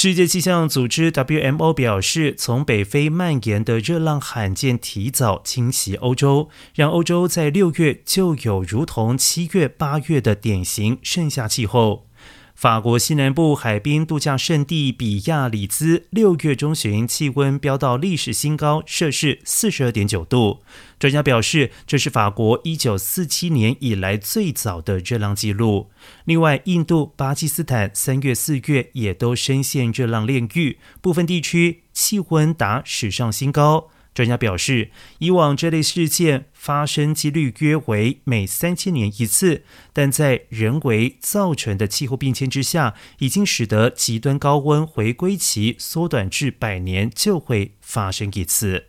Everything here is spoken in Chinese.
世界气象组织 （WMO） 表示，从北非蔓延的热浪罕见提早侵袭欧洲，让欧洲在六月就有如同七月、八月的典型盛夏气候。法国西南部海滨度假胜地比亚里兹六月中旬气温飙到历史新高，摄氏四十二点九度。专家表示，这是法国一九四七年以来最早的热浪记录。另外，印度、巴基斯坦三月、四月也都深陷热浪炼狱，部分地区气温达史上新高。专家表示，以往这类事件发生几率约为每三千年一次，但在人为造成的气候变迁之下，已经使得极端高温回归期缩短至百年就会发生一次。